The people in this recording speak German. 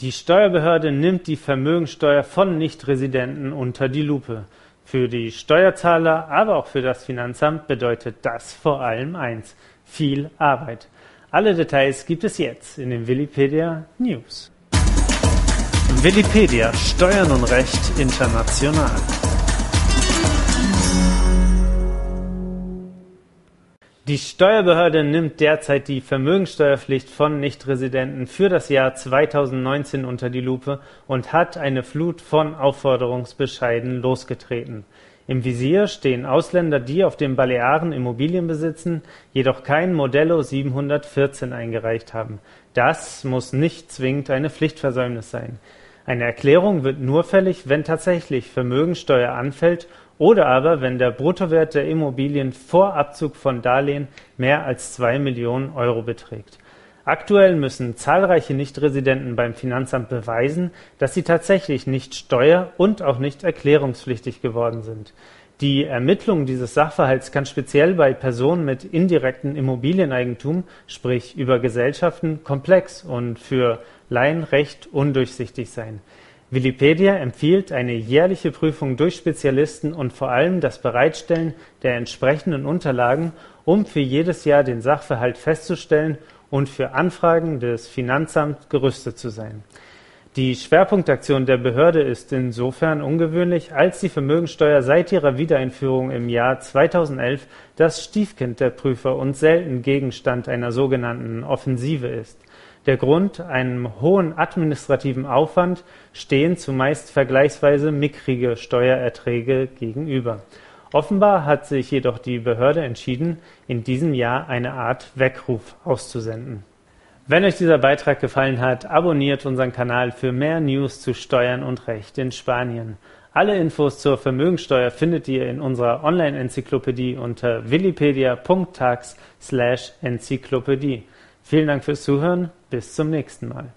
Die Steuerbehörde nimmt die Vermögensteuer von Nichtresidenten unter die Lupe. Für die Steuerzahler, aber auch für das Finanzamt bedeutet das vor allem eins: viel Arbeit. Alle Details gibt es jetzt in den Willipedia News. Willipedia Steuern und Recht international. Die Steuerbehörde nimmt derzeit die Vermögensteuerpflicht von Nichtresidenten für das Jahr 2019 unter die Lupe und hat eine Flut von Aufforderungsbescheiden losgetreten. Im Visier stehen Ausländer, die auf den Balearen Immobilien besitzen, jedoch kein Modello 714 eingereicht haben. Das muss nicht zwingend eine Pflichtversäumnis sein. Eine Erklärung wird nur fällig, wenn tatsächlich Vermögensteuer anfällt oder aber wenn der Bruttowert der Immobilien vor Abzug von Darlehen mehr als zwei Millionen Euro beträgt. Aktuell müssen zahlreiche Nichtresidenten beim Finanzamt beweisen, dass sie tatsächlich nicht steuer- und auch nicht erklärungspflichtig geworden sind. Die Ermittlung dieses Sachverhalts kann speziell bei Personen mit indirektem Immobilieneigentum, sprich über Gesellschaften, komplex und für Laien recht undurchsichtig sein. Wikipedia empfiehlt eine jährliche Prüfung durch Spezialisten und vor allem das Bereitstellen der entsprechenden Unterlagen, um für jedes Jahr den Sachverhalt festzustellen und für Anfragen des Finanzamts gerüstet zu sein. Die Schwerpunktaktion der Behörde ist insofern ungewöhnlich, als die Vermögensteuer seit ihrer Wiedereinführung im Jahr 2011 das Stiefkind der Prüfer und selten Gegenstand einer sogenannten Offensive ist. Der Grund: Einem hohen administrativen Aufwand stehen zumeist vergleichsweise mickrige Steuererträge gegenüber. Offenbar hat sich jedoch die Behörde entschieden, in diesem Jahr eine Art Weckruf auszusenden. Wenn euch dieser Beitrag gefallen hat, abonniert unseren Kanal für mehr News zu Steuern und Recht in Spanien. Alle Infos zur Vermögensteuer findet ihr in unserer Online-Enzyklopädie unter willipedia.tax/enzyklopädie. Vielen Dank fürs Zuhören, bis zum nächsten Mal.